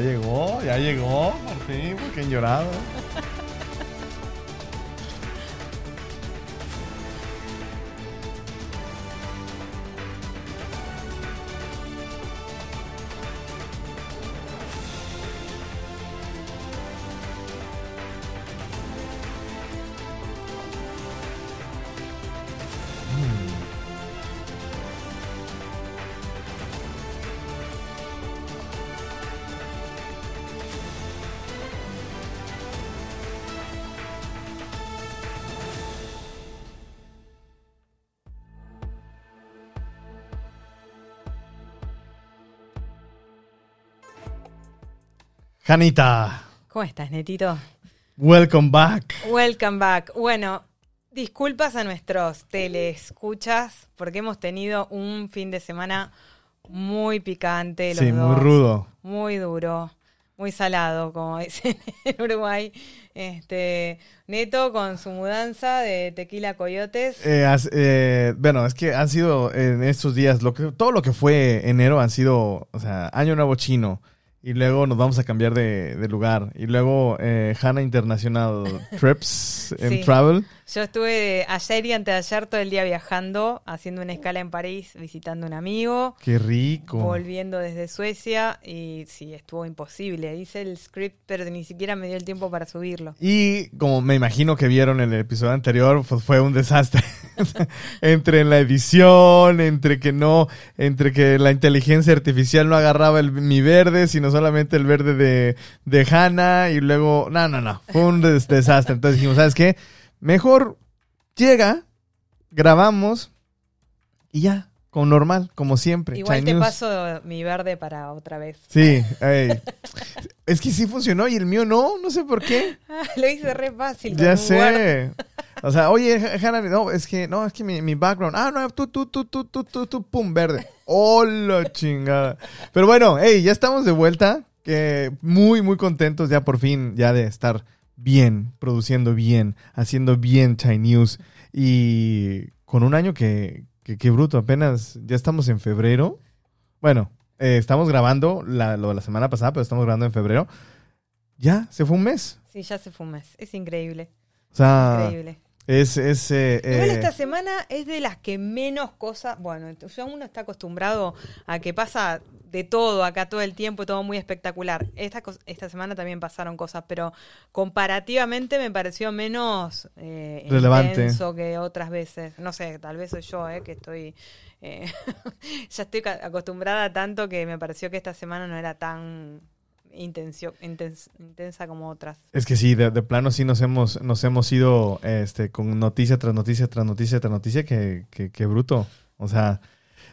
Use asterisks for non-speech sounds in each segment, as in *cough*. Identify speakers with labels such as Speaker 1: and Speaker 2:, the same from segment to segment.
Speaker 1: Llegó, ya llegó, por fin, porque han llorado. Janita,
Speaker 2: ¿Cómo estás, Netito?
Speaker 1: welcome back.
Speaker 2: Welcome back. Bueno, disculpas a nuestros teleescuchas porque hemos tenido un fin de semana muy picante. Los
Speaker 1: Sí, muy rudo.
Speaker 2: Muy duro, muy salado, como *laughs* dicen en Uruguay. Este, Neto con su mudanza de Tequila Coyotes.
Speaker 1: Eh, eh, bueno, es que han sido en estos días, lo que, todo lo que fue enero han sido, o sea, Año Nuevo Chino. Y luego nos vamos a cambiar de, de lugar. Y luego eh, Hana International *laughs* Trips en
Speaker 2: Sí.
Speaker 1: Travel.
Speaker 2: Yo estuve ayer y anteayer todo el día viajando, haciendo una escala en París, visitando a un amigo.
Speaker 1: Qué rico.
Speaker 2: volviendo desde Suecia y sí, estuvo imposible. Hice el script, pero ni siquiera me dio el tiempo para subirlo.
Speaker 1: Y como me imagino que vieron en el episodio anterior, pues fue un desastre. *laughs* entre la edición, entre que no, entre que la inteligencia artificial no agarraba el, mi verde, sino solamente el verde de, de Hannah. Y luego, no, no, no, fue un des- desastre. Entonces dijimos, ¿sabes qué? Mejor llega, grabamos y ya, como normal, como siempre.
Speaker 2: Igual te paso mi verde para otra vez.
Speaker 1: Sí, ey. es que sí funcionó y el mío no, no sé por qué.
Speaker 2: Ah, *laughs* lo hice re fácil.
Speaker 1: Ya sé. O sea, oye, Hannah, no, es que, no, es que mi, mi background. Ah, no, tú, tú, tú, tú, tú, tú, tú, pum, verde. Hola, chingada. Pero bueno, hey, ya estamos de vuelta. Que muy, muy contentos ya por fin, ya de estar bien, produciendo bien, haciendo bien Chai News. Y con un año que, que bruto, apenas, ya estamos en febrero. Bueno, eh, estamos grabando la, lo de la semana pasada, pero estamos grabando en febrero. Ya, se fue un mes.
Speaker 2: Sí, ya se fue un mes. Es increíble.
Speaker 1: O sea,
Speaker 2: Increíble.
Speaker 1: es, es eh,
Speaker 2: Igual
Speaker 1: eh,
Speaker 2: esta semana es de las que menos cosas. Bueno, ya uno está acostumbrado a que pasa de todo acá todo el tiempo, todo muy espectacular. Esta, esta semana también pasaron cosas, pero comparativamente me pareció menos eh,
Speaker 1: Relevante.
Speaker 2: intenso que otras veces. No sé, tal vez soy yo, eh, que estoy. eh, *laughs* ya estoy acostumbrada tanto que me pareció que esta semana no era tan intensio- intens- intensa como otras.
Speaker 1: Es que sí, de, de plano sí nos hemos, nos hemos ido este, con noticia tras noticia tras noticia tras noticia, que, que, que bruto. O sea,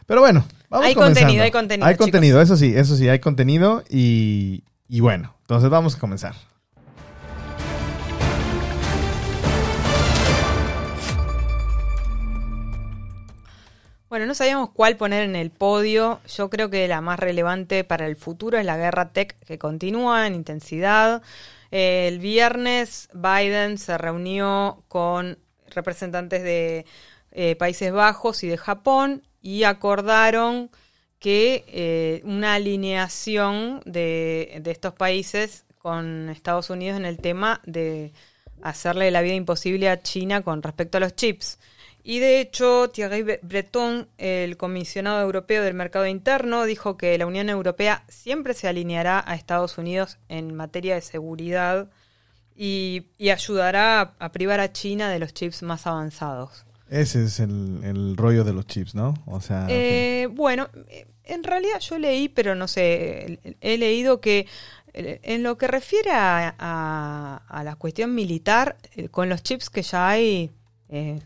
Speaker 1: pero bueno, vamos
Speaker 2: Hay
Speaker 1: comenzando.
Speaker 2: contenido, hay contenido,
Speaker 1: Hay
Speaker 2: chicos.
Speaker 1: contenido, eso sí, eso sí, hay contenido y, y bueno, entonces vamos a comenzar.
Speaker 2: Bueno, no sabíamos cuál poner en el podio. Yo creo que la más relevante para el futuro es la guerra tech que continúa en intensidad. El viernes Biden se reunió con representantes de eh, Países Bajos y de Japón y acordaron que eh, una alineación de, de estos países con Estados Unidos en el tema de hacerle la vida imposible a China con respecto a los chips. Y de hecho, Thierry Bre- Breton, el comisionado europeo del mercado interno, dijo que la Unión Europea siempre se alineará a Estados Unidos en materia de seguridad y, y ayudará a privar a China de los chips más avanzados.
Speaker 1: Ese es el, el rollo de los chips, ¿no? O sea,
Speaker 2: Eh, bueno, eh, en realidad yo leí, pero no sé, he- leído que en lo que refiere a, a- a la cuestión militar, eh, con los chips que ya hay, eh,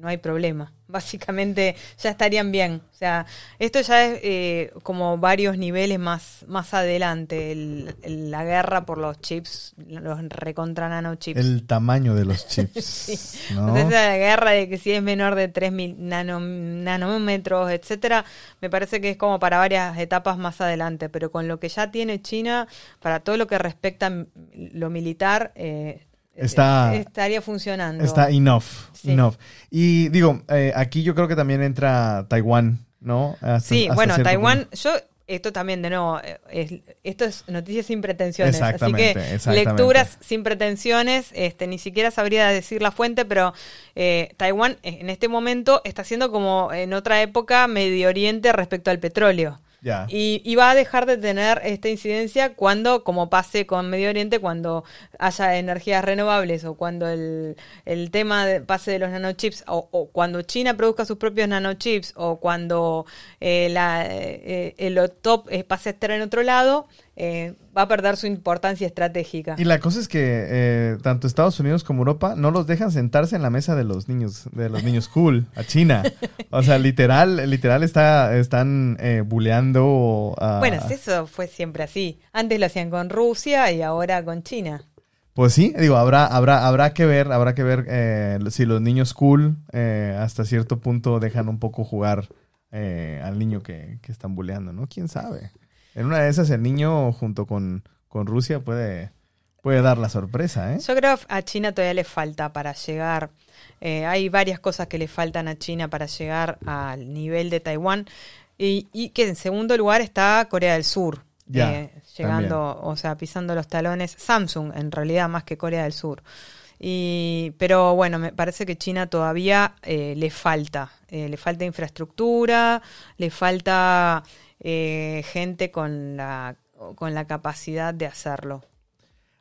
Speaker 2: no hay problema. *laughs* Básicamente ya estarían bien. O sea, esto ya es eh, como varios niveles más, más adelante. el- el- la guerra por los chips, los recontra nanochips.
Speaker 1: el tamaño de los *laughs* chips,
Speaker 2: Sí.
Speaker 1: ¿no?
Speaker 2: Sea, esa guerra de que si es menor de 3 mil nano- nanómetros, etcétera, me parece que es como para varias etapas más adelante. Pero con lo que ya tiene China, para todo lo que respecta a lo militar, eh,
Speaker 1: Está-
Speaker 2: estaría funcionando.
Speaker 1: Está enough,
Speaker 2: Sí.
Speaker 1: enough. Y digo, eh, aquí yo creo que también entra Taiwán, ¿no? Hasta-
Speaker 2: Sí,
Speaker 1: hasta
Speaker 2: bueno, Taiwán,
Speaker 1: punto.
Speaker 2: yo esto también, de nuevo, eh, es, esto es noticias sin pretensiones. Así
Speaker 1: Exactamente,
Speaker 2: que
Speaker 1: exactamente.
Speaker 2: lecturas sin pretensiones, este, ni siquiera sabría decir la fuente, pero eh, Taiwán en este momento está siendo como en otra época Medio Oriente respecto al petróleo. Y, y va a dejar de tener esta incidencia cuando, como pase con Medio Oriente, cuando haya energías renovables o cuando el, el tema de- pase de los nanochips o, cuando China produzca sus propios nanochips o cuando eh, eh, el top eh, pase a estar en otro lado, eh, va a perder su importancia estratégica.
Speaker 1: Y la cosa es que eh, tanto Estados Unidos como Europa no los dejan sentarse en la mesa de los niños, de los niños *laughs* cool, a China. O sea, literal, literal está, están eh, buleando a...
Speaker 2: Bueno, eso fue siempre así. Antes lo hacían con Rusia y ahora con China.
Speaker 1: Pues sí, digo, habrá, habrá, habrá que ver, habrá que ver eh, si los niños cool eh, hasta cierto punto dejan un poco jugar eh, al niño que, que están buleando, ¿no? ¿Quién sabe? En una de esas el niño junto con, con Rusia puede, puede dar la sorpresa, ¿eh?
Speaker 2: Yo creo que a China todavía le falta para llegar. eh, hay varias cosas que le faltan a China para llegar al nivel de Taiwán. Y, y que en segundo lugar está Corea del Sur.
Speaker 1: Ya,
Speaker 2: eh, llegando, o sea, pisando los talones. Samsung, en realidad, más que Corea del Sur. Y, pero bueno, me parece que China todavía eh, le falta. Eh, le falta infraestructura, le falta eh, gente con la, con la capacidad de hacerlo.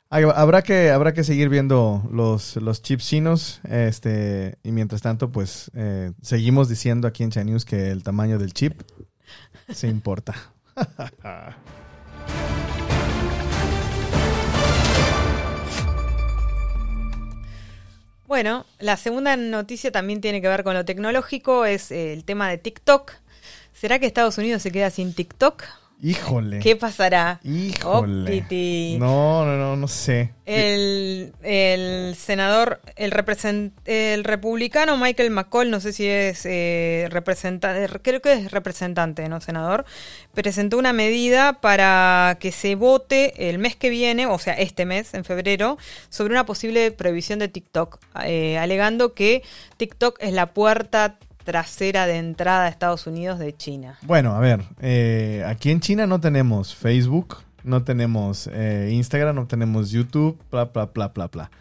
Speaker 1: Habrá que, habrá que seguir viendo los, los chips chinos. Este, y mientras tanto, pues eh, seguimos diciendo aquí en China News que el tamaño del chip se importa. *laughs*
Speaker 2: Bueno, la segunda noticia también tiene que ver con lo tecnológico, es eh, el tema de TikTok. ¿Será que Estados Unidos se queda sin TikTok?
Speaker 1: Híjole.
Speaker 2: ¿Qué pasará?
Speaker 1: Híjole.
Speaker 2: Oh.
Speaker 1: No, no, no, no sé.
Speaker 2: El, el senador, el, represent- el republicano Michael McCall, no sé si es eh, representante, creo que es representante, no senador, presentó una medida para que se vote el mes que viene, o sea, este mes, en febrero, sobre una posible prohibición de TikTok, eh, alegando que TikTok es la puerta trasera de entrada a Estados Unidos de China.
Speaker 1: Bueno, a ver, eh, aquí en China no tenemos Facebook, no tenemos eh, Instagram, no tenemos YouTube, bla, bla, bla, bla, bla.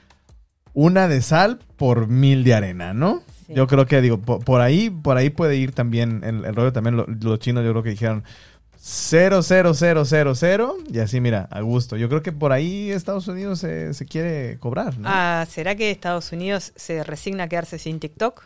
Speaker 1: Una de sal por mil de arena, ¿no?
Speaker 2: Sí.
Speaker 1: Yo creo que, digo, por, por ahí por ahí puede ir también el, el rollo, también lo- los chinos yo creo que dijeron 0, 0, 0, 0, 0, y así, mira, a gusto. Yo creo que por ahí Estados Unidos se, se quiere cobrar, ¿no?
Speaker 2: Ah, ¿Será que Estados Unidos se resigna a quedarse sin TikTok?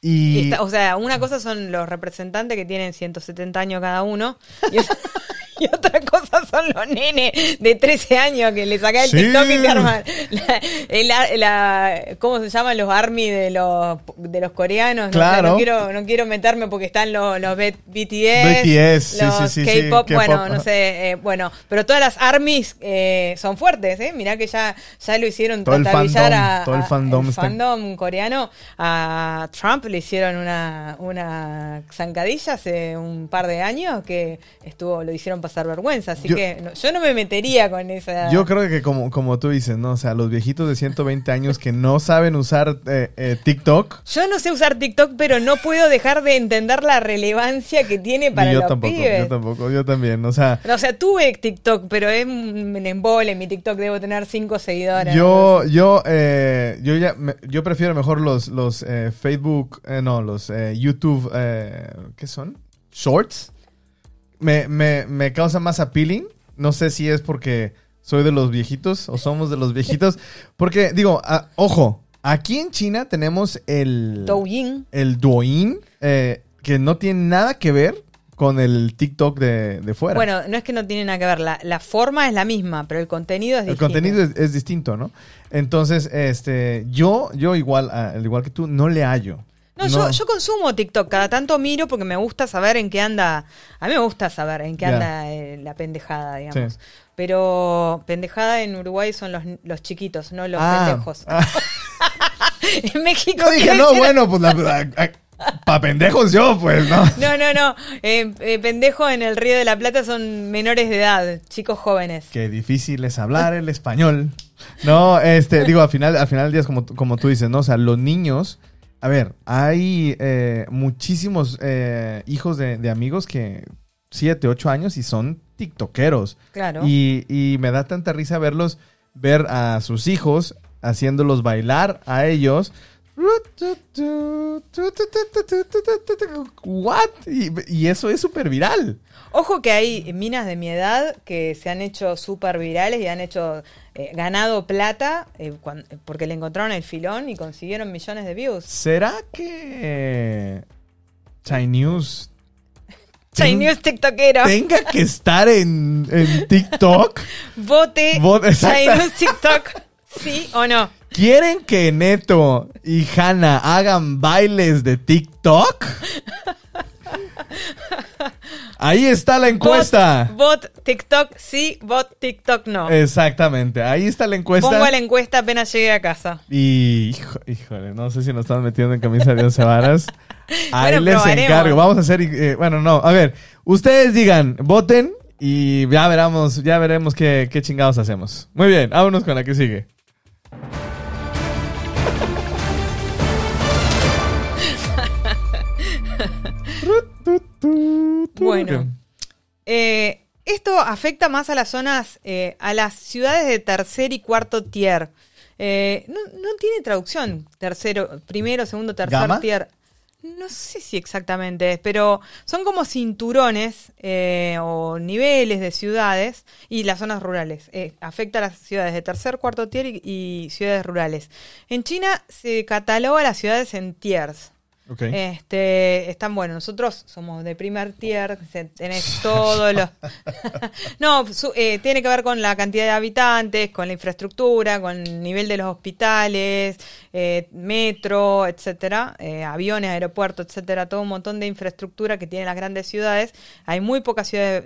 Speaker 1: Y...
Speaker 2: Está- *laughs* o sea, una cosa son los representantes que tienen 170 años cada uno y otra, *laughs* y otra cosa son los nenes de 13 años que le sacan el
Speaker 1: Sí.
Speaker 2: TikTok y te arman la, el ar- la- ¿cómo se llaman los army de los de los coreanos? No,
Speaker 1: Claro.
Speaker 2: no quiero no quiero meterme porque están los, los BTS,
Speaker 1: BTS,
Speaker 2: los
Speaker 1: sí, sí,
Speaker 2: K-pop, bueno, no sé, eh, bueno, pero todas las armies eh, son fuertes, ¿eh? Mirá que ya, ya lo hicieron
Speaker 1: Todo
Speaker 2: tratabillar a,
Speaker 1: todo el
Speaker 2: a-
Speaker 1: fandom
Speaker 2: coreano a Trump le hicieron una, una zancadilla hace un par de años que estuvo lo hicieron pasar vergüenza así
Speaker 1: Yo-
Speaker 2: que no- yo no me metería con esa
Speaker 1: Yo creo que como, como tú dices, ¿no? O sea, los viejitos de 120 años que no saben usar eh, eh, TikTok.
Speaker 2: Yo no sé usar TikTok pero no puedo dejar de entender la relevancia que tiene para
Speaker 1: y yo
Speaker 2: los
Speaker 1: tampoco,
Speaker 2: pibes
Speaker 1: yo tampoco, yo también. O sea,
Speaker 2: o sea, tuve TikTok, pero es un embole. Mi TikTok debo tener cinco seguidores.
Speaker 1: yo, yo, eh, yo ya, me- yo prefiero mejor los, los eh, Facebook, eh, no, los YouTube, ¿qué son? Shorts. Me, me, me causa más appealing. No sé si es porque soy de los viejitos o somos de los viejitos. Porque, digo, ojo, aquí en China tenemos el...
Speaker 2: Douyin.
Speaker 1: el Douyin, eh, que no tiene nada que ver con el TikTok de, de fuera.
Speaker 2: Bueno, no es que no tiene nada que ver. La, la forma es la misma, pero el contenido es
Speaker 1: el
Speaker 2: distinto.
Speaker 1: contenido es, es distinto, ¿no? Entonces, este, yo, yo igual, al igual que tú, no le hallo.
Speaker 2: No, Yo, yo consumo TikTok, cada tanto miro porque me gusta saber en qué anda. A mí me gusta saber en qué anda eh, la pendejada, digamos.
Speaker 1: Sí.
Speaker 2: Pero pendejada en Uruguay son los, los chiquitos, no los
Speaker 1: Ah,
Speaker 2: pendejos.
Speaker 1: ah. *laughs*
Speaker 2: en México.
Speaker 1: Yo dije, no, bueno, *laughs* pues la, para pendejos yo, pues, ¿no?
Speaker 2: No, no, no. Eh, eh, pendejo en el Río de la Plata son menores de edad, chicos jóvenes.
Speaker 1: Qué difícil es hablar el español. No, este, digo, al final, al final del día es como, como tú dices, ¿no? O sea, los niños, a ver, hay eh, muchísimos eh, hijos de, de amigos que 7, 8 años y son tiktokeros.
Speaker 2: Claro.
Speaker 1: Y, y me da tanta risa verlos, ver a sus hijos haciéndolos bailar a ellos. What? Y, y eso es súper viral.
Speaker 2: Ojo que hay minas de mi edad que se han hecho súper virales y han hecho eh, ganado plata eh, cuan- porque le encontraron el filón y consiguieron millones de views.
Speaker 1: ¿Será que Chinese *laughs*
Speaker 2: Chinese TikTokero.
Speaker 1: tenga que estar en, en TikTok? *laughs*
Speaker 2: Vote
Speaker 1: Vote-.
Speaker 2: Chinese TikTok. ¿Sí o no?
Speaker 1: ¿Quieren que Neto y Hannah hagan bailes de TikTok? *laughs* Ahí está la encuesta.
Speaker 2: Bot, bot TikTok sí, bot TikTok no.
Speaker 1: Exactamente, ahí está la encuesta.
Speaker 2: Pongo la encuesta apenas llegue a casa.
Speaker 1: Y, hijo- híjole, no sé si nos están metiendo en camisa de once varas. *laughs* Ahí
Speaker 2: Bueno,
Speaker 1: les
Speaker 2: probaremos.
Speaker 1: encargo. Vamos a hacer, eh, bueno, no, a ver, ustedes digan, voten y ya veremos, ya veremos qué, qué chingados hacemos. Muy bien, vámonos con la que sigue.
Speaker 2: Bueno. Eh, esto afecta más a las zonas, eh, a las ciudades de tercer y cuarto tier. Eh, no, no tiene traducción, tercero, primero, segundo, tercer
Speaker 1: ¿Gama?
Speaker 2: tier. No sé si exactamente es, pero son como cinturones eh, o niveles de ciudades y las zonas rurales. Eh, afecta a las ciudades de tercer, cuarto tier y, y ciudades rurales. En China se cataloga las ciudades en tiers. Este, están bueno, nosotros somos de primer tier, tenés *laughs* todos los... *laughs* no, su- eh, tiene que ver con la cantidad de habitantes, con la infraestructura, con el nivel de los hospitales, eh, metro, etcétera, eh, aviones, aeropuertos, etcétera, todo un montón de infraestructura que tienen las grandes ciudades. Hay muy pocas ciudades,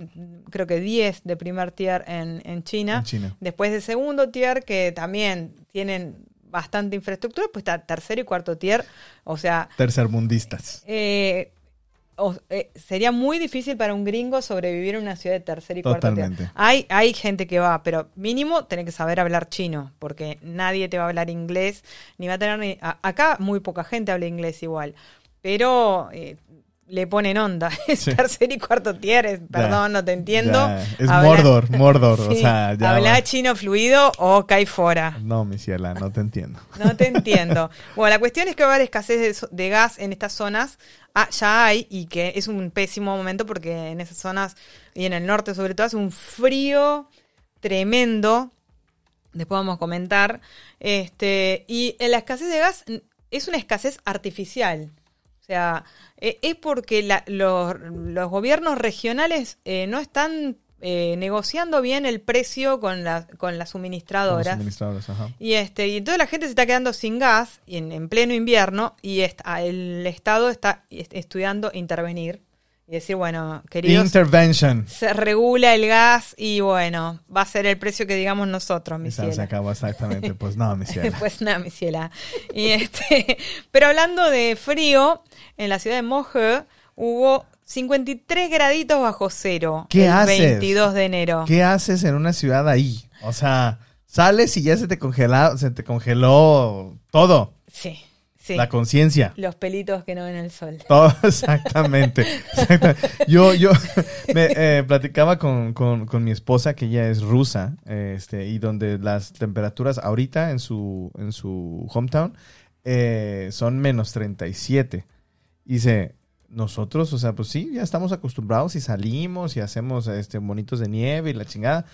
Speaker 2: creo que 10 de primer tier en, en China.
Speaker 1: En China.
Speaker 2: Después de segundo tier, que también tienen bastante infraestructura, pues está tercero y cuarto tier, o sea,
Speaker 1: Tercermundistas.
Speaker 2: eh, o- eh, sería muy difícil para un gringo sobrevivir en una ciudad de tercer y cuarto tier. Hay, hay gente que va, pero mínimo tenés que saber hablar chino, porque nadie te va a hablar inglés, ni va a tener ni... a- acá muy poca gente habla inglés igual, pero eh, le ponen onda. *laughs* Es
Speaker 1: Sí.
Speaker 2: tercer y cuarto tier, es- perdón, no te entiendo.
Speaker 1: Ya, Es
Speaker 2: Habla-
Speaker 1: Mordor, Mordor. o *laughs*
Speaker 2: Sí,
Speaker 1: sea, ya.
Speaker 2: habla
Speaker 1: va.
Speaker 2: chino fluido o cae fuera.
Speaker 1: No, mi ciela, no te entiendo. *laughs*
Speaker 2: No te entiendo. Bueno, la cuestión es que va a haber escasez de, de gas en estas zonas. Ah, ya hay, y que es un pésimo momento porque en esas zonas, y en el norte sobre todo, hace un frío tremendo. Después vamos a comentar. Este, y en la escasez de gas es una escasez artificial. Sea, eh, es porque la- los, los gobiernos regionales eh, no están eh, negociando bien el precio con, la- con las suministradoras.
Speaker 1: ajá.
Speaker 2: Y este, y entonces la gente se está quedando sin gas y en, en pleno invierno y está- el Estado está est- estudiando intervenir y decir, bueno, queridos,
Speaker 1: Intervention.
Speaker 2: se regula el gas y bueno, va a ser el precio que digamos nosotros, mi
Speaker 1: se acabó exactamente. *laughs* *laughs* Pues no, mi ciela.
Speaker 2: Pues nada, mi ciela. Y este, *laughs* pero hablando de frío, en la ciudad de Moje hubo 53 graditos bajo cero
Speaker 1: ¿Qué
Speaker 2: el
Speaker 1: haces?
Speaker 2: 22 de enero.
Speaker 1: ¿Qué haces en una ciudad ahí? O sea, sales y ya se te congela, se te congeló todo.
Speaker 2: Sí, sí.
Speaker 1: La conciencia.
Speaker 2: Los pelitos que no ven el sol. *laughs*
Speaker 1: Todo, exactamente. exactamente. Yo, yo *laughs* me eh, platicaba con, con- con mi esposa, que ella es rusa, eh, este, y donde las temperaturas ahorita en su, en su hometown eh, son menos 37. Y dice, nosotros, o sea, pues sí, ya estamos acostumbrados y salimos y hacemos este, bonitos de nieve y la chingada.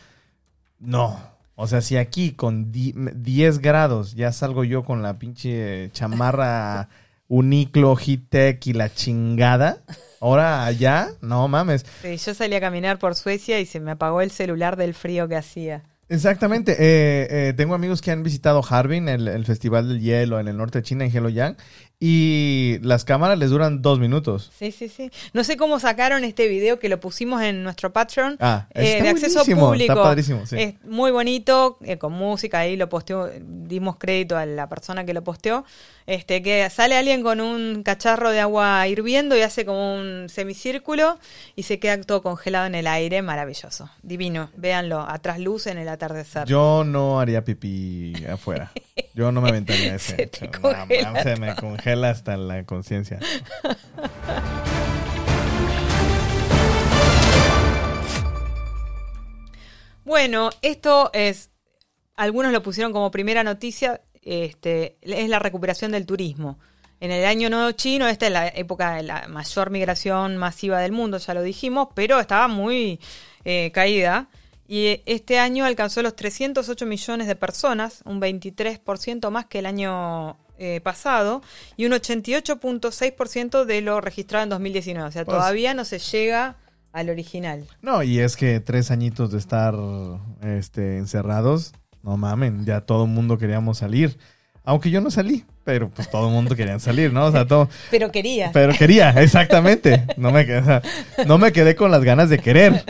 Speaker 1: No. O sea, si aquí con di- 10 grados ya salgo yo con la pinche chamarra *laughs* Uniclo, Hitec y la chingada, ahora allá, no mames.
Speaker 2: Sí, yo salí a caminar por Suecia y se me apagó el celular del frío que hacía.
Speaker 1: Exactamente. Eh, eh, tengo amigos que han visitado Harbin, el, el festival del hielo en el norte de China, en Heilongjiang, y las cámaras les duran dos minutos.
Speaker 2: Sí, sí, sí. No sé cómo sacaron este video que lo pusimos en nuestro Patreon
Speaker 1: Ah,
Speaker 2: eh,
Speaker 1: está
Speaker 2: de acceso público.
Speaker 1: Está padrísimo, sí.
Speaker 2: Es muy bonito, eh, con música ahí lo posteó, dimos crédito a la persona que lo posteó. Este, que sale alguien con un cacharro de agua hirviendo y hace como un semicírculo y se queda todo congelado en el aire, maravilloso. Divino, véanlo, atrás luz en el atardecer.
Speaker 1: Yo no haría pipí afuera. Yo no me aventaría *laughs* ese.
Speaker 2: Se te
Speaker 1: No,
Speaker 2: congela
Speaker 1: mames, se me congela hasta la conciencia.
Speaker 2: Bueno, esto es, algunos lo pusieron como primera noticia, este, es la recuperación del turismo. En el año nuevo chino, esta es la época de la mayor migración masiva del mundo, ya lo dijimos, pero estaba muy eh, caída. Y este año alcanzó los 308 millones de personas, un 23% más que el año eh, pasado, y un 88.6% de lo registrado en 2019. O sea,
Speaker 1: Pues-
Speaker 2: todavía no se llega al original.
Speaker 1: No, y es que tres añitos de estar este, encerrados, no mamen, ya todo el mundo queríamos salir. Aunque yo no salí, pero pues todo el mundo quería salir, ¿no? O sea, todo, *laughs*
Speaker 2: Pero quería.
Speaker 1: pero quería, exactamente. No me, quedé, o sea, no me quedé con las ganas de querer.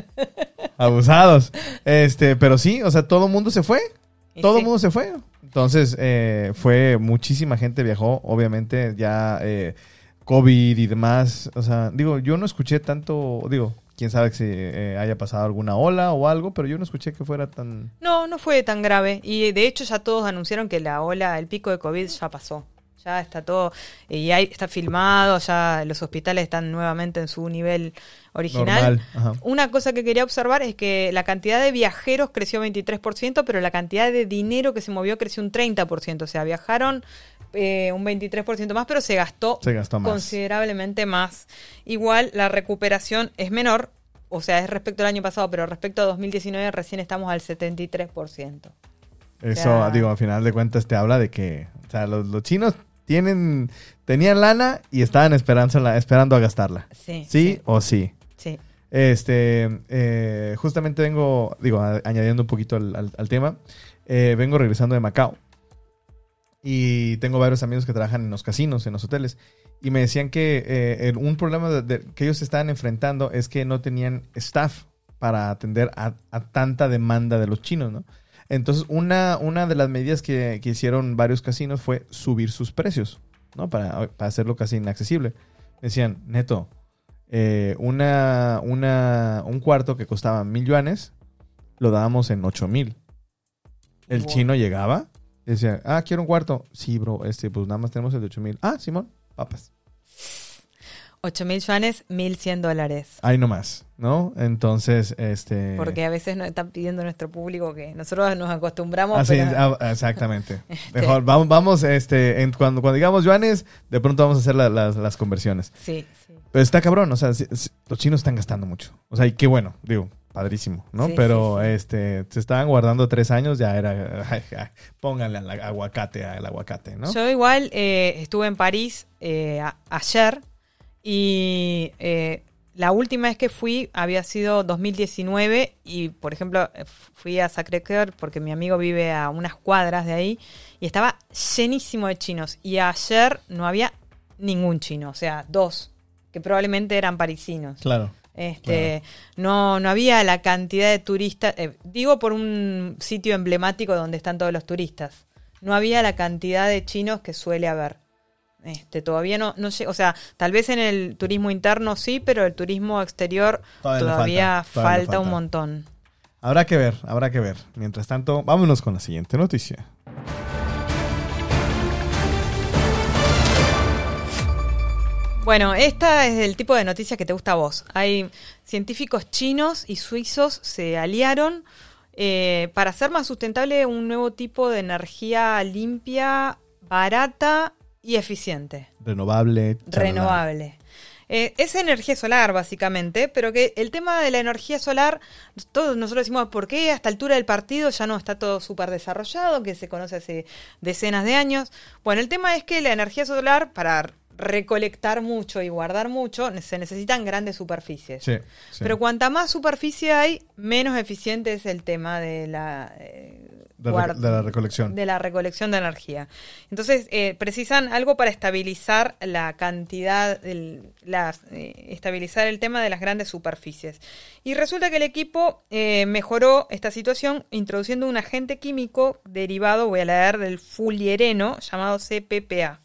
Speaker 1: Abusados. Este, pero sí, o sea, todo el mundo se fue. Todo
Speaker 2: sí.
Speaker 1: el mundo se fue. Entonces, eh, fue muchísima gente viajó. Obviamente, ya eh, COVID y demás. O sea, digo, yo no escuché tanto. Digo, quién sabe si eh, haya pasado alguna ola o algo, pero yo no escuché que fuera tan.
Speaker 2: No, no fue tan grave. Y de hecho ya todos anunciaron que la ola, el pico de COVID ya pasó. Ya está todo, y ahí está filmado, ya los hospitales están nuevamente en su nivel original. Una cosa que quería observar es que la cantidad de viajeros creció 23%, pero la cantidad de dinero que se movió creció un 30%. O sea, viajaron eh, un 23% más, pero se gastó,
Speaker 1: Se gastó más.
Speaker 2: considerablemente más. Igual la recuperación es menor, o sea, es respecto al año pasado, pero respecto a 2019 recién estamos al 73%.
Speaker 1: Eso, digo, al final de cuentas te habla de que, o sea, los, los chinos tienen, tenían lana y estaban esperando, esperando a gastarla.
Speaker 2: Sí.
Speaker 1: ¿Sí o sí? Este, eh, justamente vengo, digo, añadiendo un poquito al, tema, eh, vengo regresando de Macao y tengo varios amigos que trabajan en los casinos, en los hoteles, y me decían que eh, un problema que ellos estaban enfrentando es que no tenían staff para atender a, a tanta demanda de los chinos, ¿no? Entonces, una, una de las medidas que, que hicieron varios casinos fue subir sus precios, ¿no? Para, para hacerlo casi inaccesible. Decían, neto, eh, una, una, un cuarto que costaba mil yuanes, lo dábamos en ocho mil. El
Speaker 2: Wow.
Speaker 1: chino llegaba y decía, ah, quiero un cuarto. Sí, bro, este, pues nada más tenemos el de ocho mil. Ah, Simón, papas.
Speaker 2: 8 mil yuanes, 1.100 dólares.
Speaker 1: Ahí nomás, ¿no? Entonces, este...
Speaker 2: Porque a veces nos están pidiendo nuestro público que nosotros nos acostumbramos.
Speaker 1: Así,
Speaker 2: pero-
Speaker 1: ah, exactamente. Mejor, *laughs* vamos, vamos este, en- cuando, cuando digamos yuanes, de pronto vamos a hacer la- las, las conversiones.
Speaker 2: Sí, sí.
Speaker 1: Pero está cabrón, o sea, los chinos están gastando mucho. O sea, y qué bueno, digo, padrísimo, ¿no?
Speaker 2: Sí,
Speaker 1: Pero
Speaker 2: sí, sí.
Speaker 1: este, se estaban guardando tres años, ya era, *laughs* ay, ay, pónganle al aguacate, al aguacate, ¿no?
Speaker 2: Yo igual eh, estuve en París eh, a- ayer y eh, la última vez que fui había sido 2019 y, por ejemplo, fui a Sacré-Cœur porque mi amigo vive a unas cuadras de ahí y estaba llenísimo de chinos y ayer no había ningún chino, o sea, dos, que probablemente eran parisinos.
Speaker 1: Claro.
Speaker 2: Este, no, no había la cantidad de turistas, eh, digo por un sitio emblemático donde están todos los turistas. No había la cantidad de chinos que suele haber. Este, todavía no, no o sea, tal vez en el turismo interno sí, pero el turismo exterior
Speaker 1: Todavía falta, todavía
Speaker 2: falta un montón.
Speaker 1: Habrá que ver, habrá que ver. Mientras tanto, vámonos con la siguiente noticia.
Speaker 2: Bueno, esta es el tipo de noticias que te gusta a vos. Hay científicos chinos y suizos se aliaron eh, para hacer más sustentable un nuevo tipo de energía limpia, barata y eficiente.
Speaker 1: Renovable.
Speaker 2: Renovable. Eh, es energía solar, básicamente, pero que el tema de la energía solar, todos nosotros decimos, ¿por qué a esta altura del partido ya no está todo súper desarrollado, que se conoce hace decenas de años? Bueno, el tema es que la energía solar, para recolectar mucho y guardar mucho, se necesitan grandes superficies.
Speaker 1: Sí, sí.
Speaker 2: Pero cuanta más superficie hay, menos eficiente es el tema de la, eh,
Speaker 1: De, la recolección.
Speaker 2: de la recolección de energía. Entonces, eh, precisan algo para estabilizar la cantidad, el- las, eh, estabilizar el tema de las grandes superficies. Y resulta que el equipo eh, mejoró esta situación introduciendo un agente químico derivado, voy a leer, del fullereno llamado CPPA.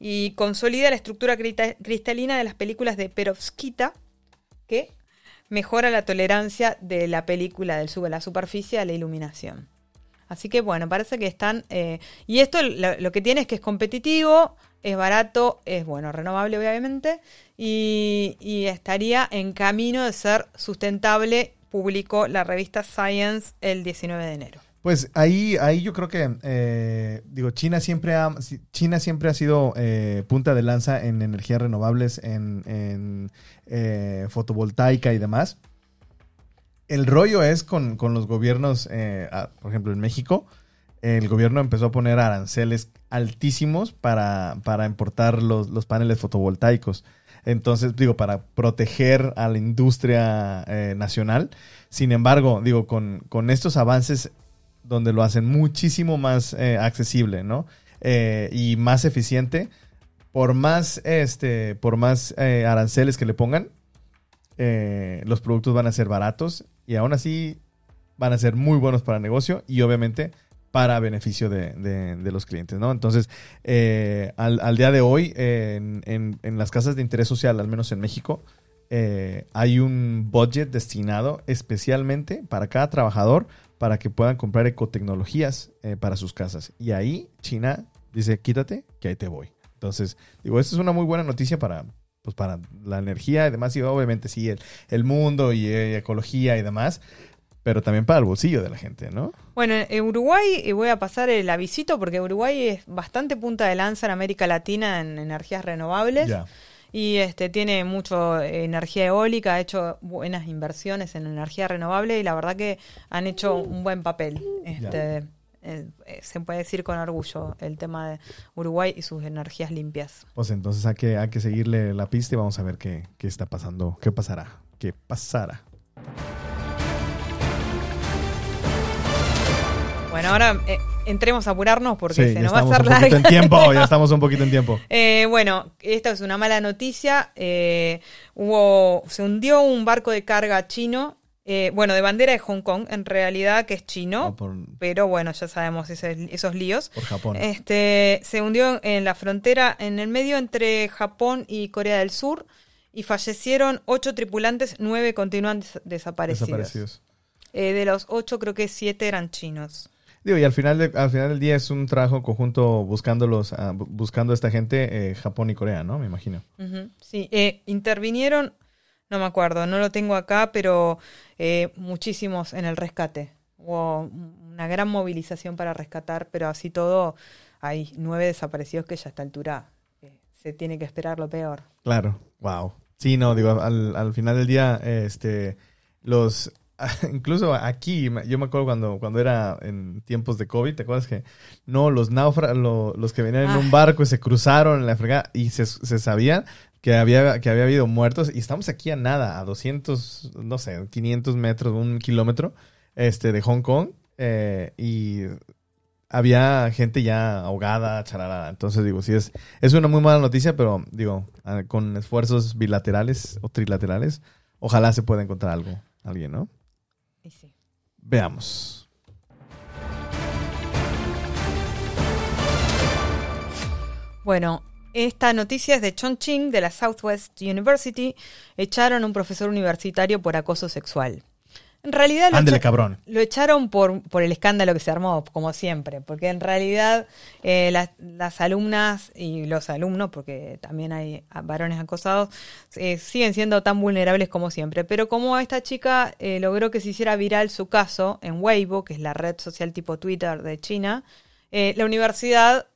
Speaker 2: Y consolida la estructura cristalina de las películas de perovskita, que mejora la tolerancia de la película del sub- la superficie a la iluminación. Así que bueno, parece que están... eh, y esto lo, lo que tiene es que es competitivo, es barato, es bueno, renovable obviamente, y, y estaría en camino de ser sustentable publicó la revista Science el 19 de enero.
Speaker 1: Pues ahí, ahí yo creo que, eh, digo, China siempre ha, China siempre ha sido eh, punta de lanza en energías renovables, en, en eh, fotovoltaica y demás. El rollo es con, con los gobiernos, por ejemplo, en México, el gobierno empezó a poner aranceles altísimos para, para importar los, los paneles fotovoltaicos. Entonces, digo, para proteger a la industria nacional. Sin embargo, digo, con, con estos avances donde lo hacen muchísimo más eh, accesible, ¿no? Eh, y más eficiente. Por más, este, por más eh, aranceles que le pongan, los productos van a ser baratos y aún así van a ser muy buenos para el negocio y obviamente para beneficio de, los clientes, ¿no? Entonces, al, día de hoy, en, en, las casas de interés social, al menos en México, hay un budget destinado especialmente para cada trabajador para que puedan comprar ecotecnologías eh, para sus casas. Y ahí China dice, quítate, que ahí te voy. Entonces, digo, esto es una muy buena noticia para, pues, para la energía y demás, y obviamente sí, el, mundo y, eh, ecología y demás, pero también para el bolsillo de la gente, ¿no?
Speaker 2: Bueno, en Uruguay, y voy a pasar el avisito porque Uruguay es bastante punta de lanza en América Latina en energías renovables. Ya y este tiene mucho energía eólica, ha hecho buenas inversiones en energía renovable y la verdad que han hecho un buen papel. Este, eh, eh, se puede decir con orgullo el tema de Uruguay y sus energías limpias.
Speaker 1: Pues entonces hay que, hay que seguirle la pista y vamos a ver qué, qué está pasando, qué pasará, qué pasará.
Speaker 2: Bueno, ahora eh, entremos a apurarnos porque se nos va a
Speaker 1: hacer
Speaker 2: largo.
Speaker 1: en tiempo, ya *laughs* estamos un poquito en tiempo.
Speaker 2: Eh, bueno, esta es una mala noticia. Eh, hubo, se hundió un barco de carga chino. bueno, de bandera de Hong Kong, en realidad que es chino, ah, pero bueno, ya sabemos esos líos.
Speaker 1: Por Japón.
Speaker 2: Este, se hundió en la frontera, en el medio entre Japón y Corea del Sur, y fallecieron ocho tripulantes, nueve continúan desaparecidos. desaparecidos. de los ocho, creo que siete eran chinos.
Speaker 1: Digo, y al final, al final del día es un trabajo conjunto buscando, los, ah, buscando a esta gente, eh, Japón y Corea, ¿no? Me imagino.
Speaker 2: Sí, eh, intervinieron, no me acuerdo, no lo tengo acá, pero eh, muchísimos en el rescate. Hubo una gran movilización para rescatar, pero así todo hay nueve desaparecidos que ya a esta altura se tiene que esperar lo peor.
Speaker 1: Claro, wow. Sí, no, digo, al, al final del día, este, los *laughs* incluso aquí, yo me acuerdo cuando, cuando era en tiempos de COVID, ¿te acuerdas que no, los náufragos, los que venían en un ah. barco y se cruzaron en la fregada y se, se sabía que había, que había habido muertos y estamos aquí a nada, a 200, no sé, 500 metros, un kilómetro este, de Hong Kong eh, y había gente ya ahogada, charalada. Entonces, digo, sí, es, es una muy mala noticia, pero digo, ah, con esfuerzos bilaterales o trilaterales, ojalá se pueda encontrar algo, alguien, ¿no? Veamos.
Speaker 2: Bueno, esta noticia es de Chongqing, de la Southwest University. Echaron a un profesor universitario por acoso sexual. En realidad
Speaker 1: lo, cabrón.
Speaker 2: lo echaron por, por el escándalo que se armó, como siempre, porque en realidad eh, las, alumnas y los alumnos, porque también hay varones acosados, eh, siguen siendo tan vulnerables como siempre. Pero como esta chica eh, logró que se hiciera viral su caso en Weibo, que es la red social tipo Twitter de China, eh, la universidad,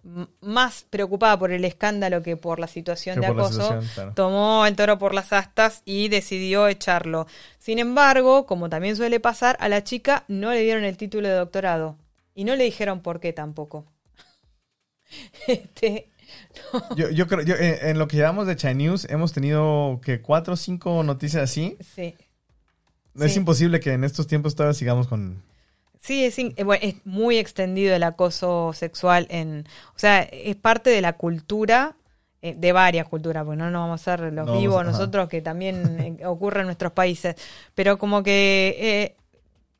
Speaker 2: más preocupada por el escándalo que por la situación de acoso, tomó el toro por las astas y decidió echarlo. Sin embargo, como también suele pasar, a la chica no le dieron el título de doctorado y no le dijeron por qué tampoco. *laughs*
Speaker 1: este, yo, creo, yo, en, lo que llevamos de China News hemos tenido que cuatro o cinco noticias así.
Speaker 2: Sí.
Speaker 1: Es imposible que en estos tiempos todavía sigamos con,
Speaker 2: Sí, es, eh, es muy extendido el acoso sexual en, o sea, es parte de la cultura eh, de varias culturas, porque no nos vamos a ser los vivos nosotros que también eh, *laughs* ocurre en nuestros países, pero como que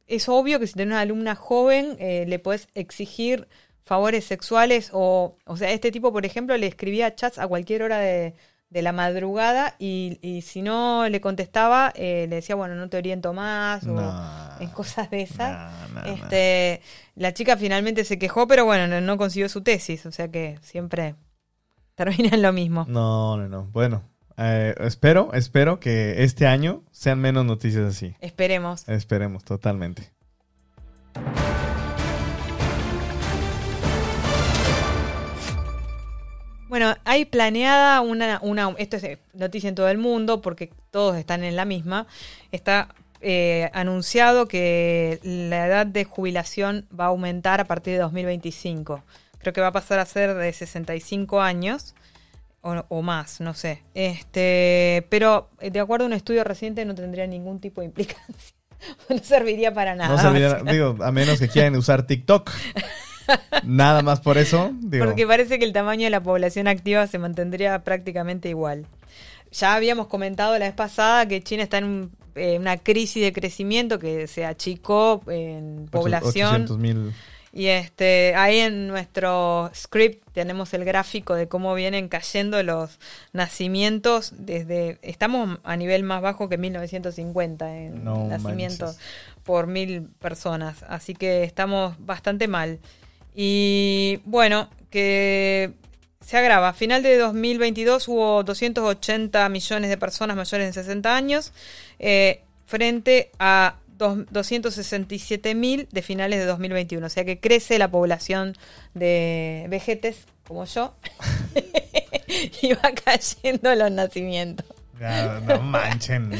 Speaker 2: es obvio que si tenés una alumna joven le puedes exigir favores sexuales o, o sea, este tipo, por ejemplo, le escribía chats a cualquier hora de, de la madrugada y, y, si no le contestaba, eh, le decía, bueno, no te oriento más o en cosas de esas. este, La chica finalmente se quejó, pero bueno, no, consiguió su tesis, o sea que siempre *laughs* termina en lo mismo.
Speaker 1: No, no, no. Bueno, eh, espero, espero que este año sean menos noticias así.
Speaker 2: Esperemos.
Speaker 1: Esperemos, totalmente.
Speaker 2: Bueno, hay planeada una, una, esto es noticia en todo el mundo porque todos están en la misma, está eh, anunciado que la edad de jubilación va a aumentar a partir de 2025. Creo que va a pasar a ser de 65 años o, o más, no sé. Este, pero eh, de acuerdo a un estudio reciente no tendría ningún tipo de implicancia. *laughs* No serviría para nada.
Speaker 1: No serviría, digo, a menos que quieran usar TikTok. *laughs* Nada más por eso. Digo,
Speaker 2: Porque parece que el tamaño de la población activa se mantendría prácticamente igual. Ya habíamos comentado la vez pasada que China está en un- eh, una crisis de crecimiento que se achicó en población.
Speaker 1: 800.000.
Speaker 2: Y este, ahí en nuestro script tenemos el gráfico de cómo vienen cayendo los nacimientos desde, estamos a nivel más bajo que 1950 en
Speaker 1: No
Speaker 2: nacimientos por mil personas, así que estamos bastante mal. Y bueno, que se agrava. A final de 2022 hubo 280 millones de personas mayores de 60 años, eh, frente a dos- 267 mil de finales de 2021. O sea que crece la población de vejetes como yo *laughs* y va cayendo los nacimientos.
Speaker 1: No manchen.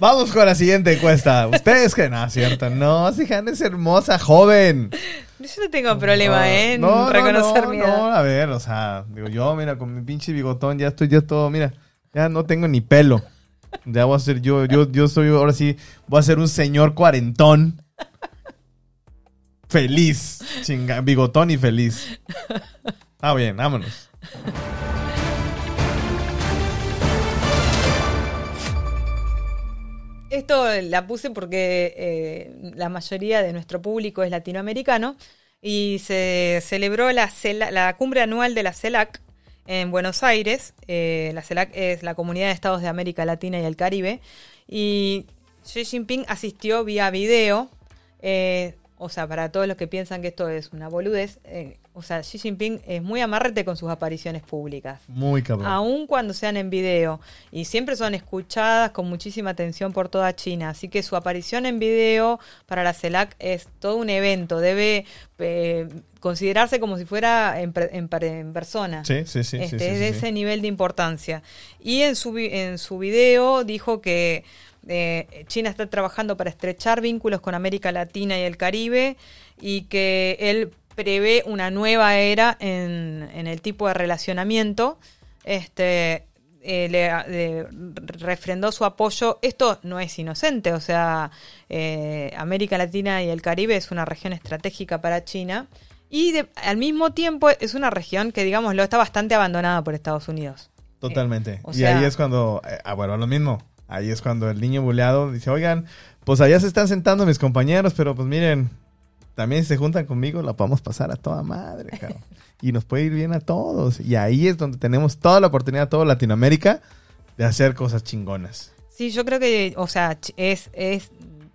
Speaker 1: Vamos con la siguiente encuesta. Ustedes que no, cierto. No, si es hermosa, joven.
Speaker 2: Yo no tengo problema ¿eh? en
Speaker 1: No, no,
Speaker 2: reconocer
Speaker 1: no,
Speaker 2: mi
Speaker 1: no, a ver, o sea, digo yo, mira, con mi pinche bigotón ya estoy ya todo, mira, ya no tengo ni pelo. Ya voy a ser yo, yo, yo soy, ahora sí, voy a ser un señor cuarentón. Feliz. Chinga, bigotón y feliz. Ah, bien, vámonos.
Speaker 2: Esto la puse porque eh, la mayoría de nuestro público es latinoamericano y se celebró la, cumbre anual de la CELAC en Buenos Aires. Eh, la CELAC es la Comunidad de Estados de América Latina y el Caribe. Y Xi Jinping asistió vía video. eh, o sea, para todos los que piensan que esto es una boludez, eh, o sea, Xi Jinping es muy amarrete con sus apariciones públicas
Speaker 1: Muy cabrón.
Speaker 2: aun cuando sean en video. Y siempre son escuchadas con muchísima atención por toda China. Así que su aparición en video para la CELAC es todo un evento. Debe eh, considerarse como si fuera en, en en persona.
Speaker 1: Sí, sí, sí.
Speaker 2: Este,
Speaker 1: sí, sí,
Speaker 2: es de
Speaker 1: sí.
Speaker 2: ese nivel de importancia. Y en su, en su video dijo que eh, China está trabajando para estrechar vínculos con América Latina y el Caribe y que él prevé una nueva era en, en el tipo de relacionamiento. Este, eh, le, le refrendó su apoyo. Esto no es inocente, o sea, eh, América Latina y el Caribe es una región estratégica para China. Y de- al mismo tiempo es una región que, digámoslo, está bastante abandonada por Estados Unidos.
Speaker 1: Totalmente.
Speaker 2: o
Speaker 1: y ahí es cuando, ah, bueno, lo mismo. Ahí es cuando el niño buleado dice, oigan, pues allá se están sentando mis compañeros, pero pues miren, también si se juntan conmigo, la podemos pasar a toda madre, cabrón. *laughs* y nos puede ir bien a todos. Y ahí es donde tenemos toda la oportunidad, toda Latinoamérica, de hacer cosas chingonas.
Speaker 2: Sí, yo creo que, o sea, es, es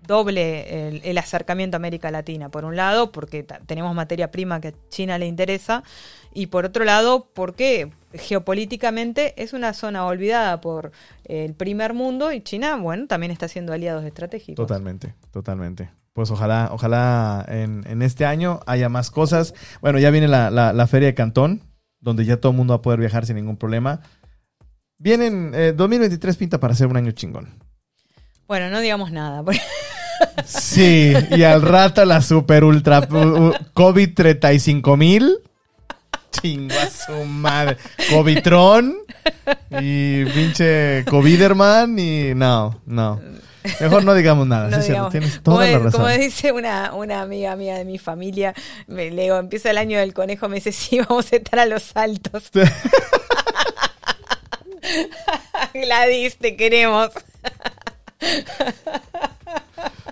Speaker 2: doble el, acercamiento a América Latina. Por un lado, porque tenemos materia prima que a China le interesa, y por otro lado, porque geopolíticamente es una zona olvidada por el primer mundo y China, bueno, también está siendo aliados estratégicos.
Speaker 1: Totalmente, totalmente. Pues ojalá, ojalá en, en este año haya más cosas. Bueno, ya viene la, la- la feria de Cantón, donde ya todo el mundo va a poder viajar sin ningún problema. Vienen, eh, 2023 pinta para ser un año chingón.
Speaker 2: Bueno, no digamos nada. porque- *laughs*
Speaker 1: Sí, y al rato la super ultra COVID 35 mil. Chingo a su madre. Covidtron y pinche Coviderman y no, no. Mejor no digamos nada.
Speaker 2: no
Speaker 1: sí,
Speaker 2: digamos-
Speaker 1: tienes
Speaker 2: como,
Speaker 1: toda la razón.
Speaker 2: como dice una, una amiga mía de mi familia, me, le digo, empieza el año del conejo, me dice, *laughs* sí, vamos a estar a los altos. *laughs* Gladys, te queremos.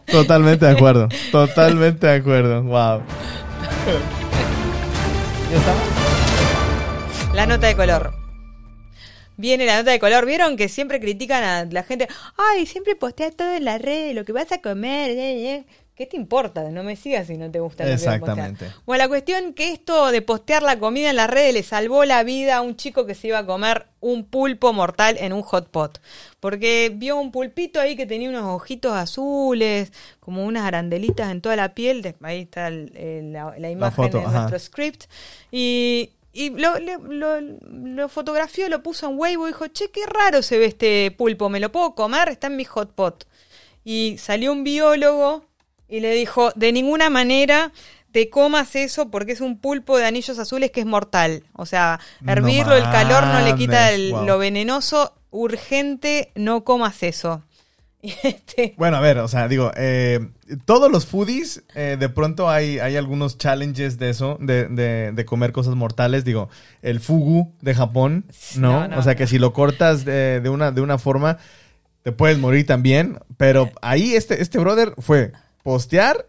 Speaker 1: Totalmente de acuerdo. Totalmente de acuerdo. Wow. ¿Ya estaba?
Speaker 2: La nota de color. Viene la nota de color. ¿Vieron que siempre critican a la gente? Ay, siempre postea todo en la red, lo que vas a comer. eh, eh". ¿Qué te importa? No me sigas si no te gusta lo que.
Speaker 1: Exactamente.
Speaker 2: Bueno, la cuestión que esto de postear la comida en las redes le salvó la vida a un chico que se iba a comer un pulpo mortal en un hot pot. Porque vio un pulpito ahí que tenía unos ojitos azules, como unas arandelitas en toda la piel. Ahí está el- el- la, la imagen
Speaker 1: foto,
Speaker 2: de
Speaker 1: ajá.
Speaker 2: nuestro script. Y, y lo, le- lo- lo fotografió, lo puso en Weibo y dijo, che, qué raro se ve este pulpo, ¿me lo puedo comer? Está en mi hot pot. Y salió un biólogo y le dijo, de ninguna manera te comas eso porque es un pulpo de anillos azules que es mortal. O sea,
Speaker 1: No
Speaker 2: hervirlo, el calor no le quita
Speaker 1: mames,
Speaker 2: el-
Speaker 1: wow.
Speaker 2: lo venenoso. Urgente, no comas eso. *laughs* Este,
Speaker 1: Bueno, a ver, o sea, digo, eh, todos los foodies, eh, de pronto hay, hay algunos challenges de eso, de, de, de comer cosas mortales. Digo, el fugu de Japón, ¿no?
Speaker 2: No, no,
Speaker 1: o sea, que si lo cortas de, de una, de una forma, te puedes morir también. Pero ahí este, este brother fue postear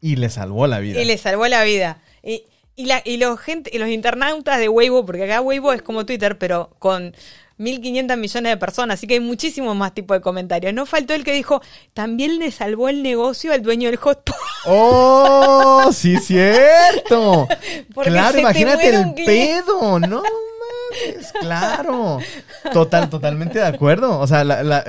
Speaker 1: y le salvó la vida.
Speaker 2: y le salvó la vida. Y, y, la, y, los gente, y los internautas de Weibo, porque acá Weibo es como Twitter, pero con 1.500 millones de personas, así que hay muchísimos más tipos de comentarios. No faltó el que dijo, también le salvó el negocio al dueño del hot pot.
Speaker 1: ¡Oh! ¡Sí, *laughs* cierto!
Speaker 2: Porque
Speaker 1: claro,
Speaker 2: te
Speaker 1: imagínate el pedo, no claro. Total, totalmente de acuerdo. O sea,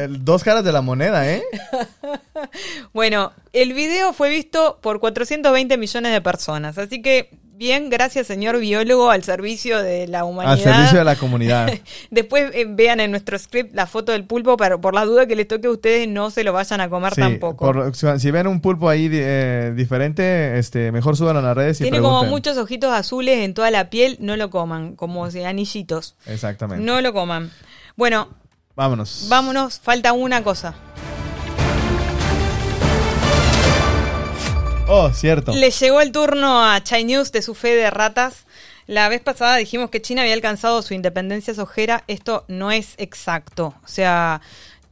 Speaker 1: dos caras de la moneda, ¿eh? *laughs*
Speaker 2: Bueno, el video fue visto por 420 millones de personas, así que bien, gracias señor biólogo al servicio de la humanidad.
Speaker 1: Al servicio de la comunidad. *laughs*
Speaker 2: Después eh, vean en nuestro script la foto del pulpo, pero por las dudas que les toque a ustedes no se lo vayan a comer
Speaker 1: Sí,
Speaker 2: tampoco.
Speaker 1: por- si ven un pulpo ahí eh, diferente, este, mejor suban a las redes y
Speaker 2: Tiene como muchos ojitos azules en toda la piel, no lo coman, como si- anillitos.
Speaker 1: Exactamente.
Speaker 2: No lo coman. Bueno,
Speaker 1: Vámonos.
Speaker 2: vámonos, falta una cosa.
Speaker 1: Oh, cierto.
Speaker 2: Le llegó el turno a Chai News de su fe de ratas. La vez pasada dijimos que China había alcanzado su independencia sojera. Esto no es exacto. O sea,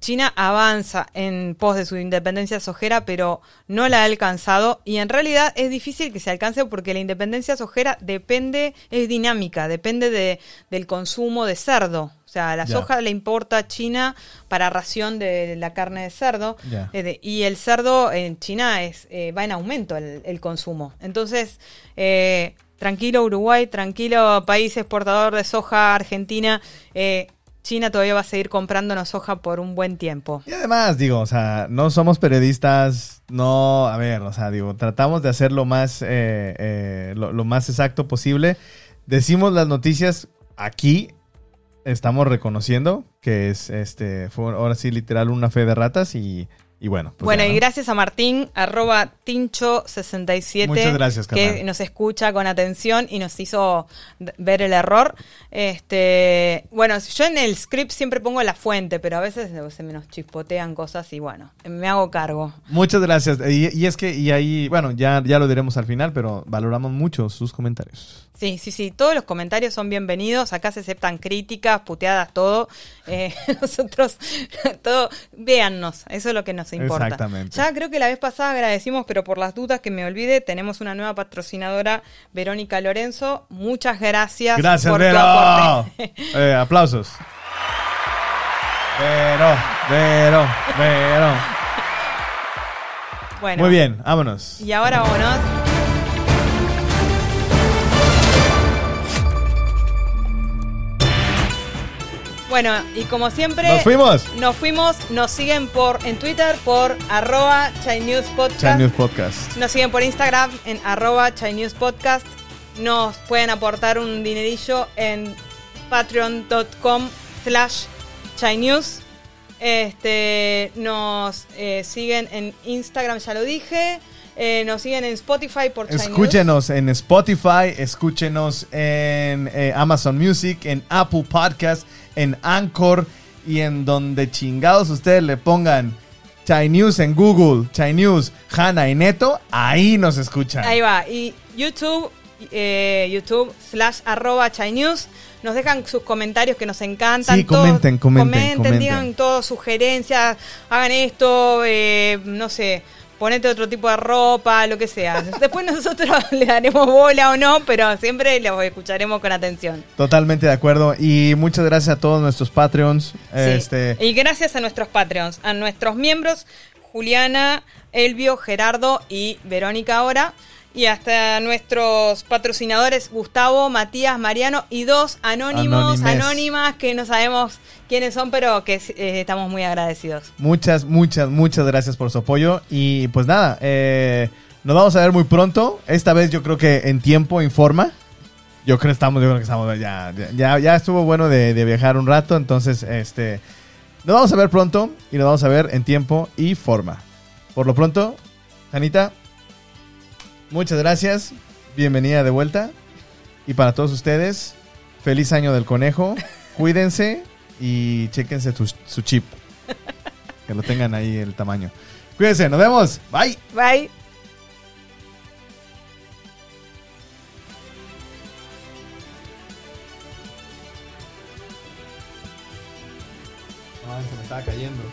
Speaker 2: China avanza en pos de su independencia sojera, pero no la ha alcanzado. Y en realidad es difícil que se alcance porque la independencia sojera depende, es dinámica, depende de, del consumo de cerdo. O sea, la
Speaker 1: Ya.
Speaker 2: soja le importa China para ración de la carne de cerdo. Eh, y el cerdo en China es eh, va en aumento el, el consumo. Entonces, eh, tranquilo Uruguay, tranquilo país exportador de soja, Argentina. eh, China todavía va a seguir comprándonos soja por un buen tiempo.
Speaker 1: Y además, digo, o sea, no somos periodistas, no, a ver, o sea, digo, tratamos de hacer lo más, lo, lo más exacto posible. Decimos las noticias aquí, estamos reconociendo que es, este, fue ahora sí literal una fe de ratas y, y bueno. pues
Speaker 2: bueno,
Speaker 1: ya,
Speaker 2: y gracias a Martín, arroba Tincho67,
Speaker 1: Muchas gracias,
Speaker 2: que nos escucha con atención y nos hizo ver el error. Este, bueno, yo en el script siempre pongo la fuente, pero a veces se me nos chispotean cosas y bueno, me hago cargo.
Speaker 1: Muchas gracias. Y, y es que, y ahí, bueno, ya, ya lo diremos al final, pero valoramos mucho sus comentarios.
Speaker 2: Sí, sí, sí, todos los comentarios son bienvenidos. Acá se aceptan críticas, puteadas, todo. Eh, *laughs* nosotros, *laughs* todo, véannos, eso es lo que nos importa.
Speaker 1: Exactamente.
Speaker 2: Ya creo que la vez pasada agradecimos, pero por las dudas que me olvide, tenemos una nueva patrocinadora, Verónica Lorenzo. Muchas gracias,
Speaker 1: Gracias,
Speaker 2: por tu
Speaker 1: Vero.
Speaker 2: aporte. *laughs*
Speaker 1: Eh, aplausos. Vero, Vero, Vero.
Speaker 2: Bueno,
Speaker 1: Muy bien, vámonos.
Speaker 2: Y ahora vámonos. Bueno, y como siempre,
Speaker 1: Nos fuimos.
Speaker 2: nos fuimos, nos siguen por en Twitter por arroba Podcast.
Speaker 1: Podcast.
Speaker 2: Nos siguen por Instagram en arroba Podcast. Nos pueden aportar un dinerillo en patreon.com slash News. Este, nos eh, siguen en Instagram, ya lo dije. Eh, nos siguen en Spotify por Chai News.
Speaker 1: Escúchenos en Spotify, escúchenos en eh, Amazon Music, en Apple Podcast, en Anchor y en donde chingados ustedes le pongan Chai News en Google, Chai News, Hanna y Neto, ahí nos escuchan.
Speaker 2: Ahí va. Y YouTube, eh, YouTube slash arroba Chai News. Nos dejan sus comentarios que nos encantan.
Speaker 1: Sí, comenten, comenten, comenten.
Speaker 2: digan todas sugerencias, hagan esto, eh, no sé, ponete otro tipo de ropa, lo que sea. *laughs* Después nosotros *laughs* le daremos bola o no, pero siempre los escucharemos con atención.
Speaker 1: Totalmente de acuerdo. Y muchas gracias a todos nuestros Patreons.
Speaker 2: Sí.
Speaker 1: Este,
Speaker 2: Y gracias a nuestros Patreons, a nuestros miembros. Juliana, Elvio, Gerardo y Verónica ahora. Y hasta nuestros patrocinadores Gustavo, Matías, Mariano y dos anónimos,
Speaker 1: Anónimes.
Speaker 2: anónimas que no sabemos quiénes son, pero que eh, estamos muy agradecidos.
Speaker 1: Muchas, muchas, muchas gracias por su apoyo. Y pues nada, eh, nos vamos a ver muy pronto. Esta vez yo creo que en tiempo, en forma. Yo creo que estamos, yo creo que estamos, ya, ya, ya estuvo bueno de, de viajar un rato. Entonces, este, nos vamos a ver pronto y nos vamos a ver en tiempo y forma. Por lo pronto, Janita, muchas gracias. Bienvenida de vuelta. Y para todos ustedes, feliz año del conejo. *laughs* Cuídense y chéquense tu- su chip. Que lo tengan ahí el tamaño. Cuídense, nos vemos. Bye.
Speaker 2: Bye.
Speaker 1: Ay, se me estaba cayendo.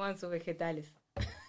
Speaker 2: Coman sus vegetales.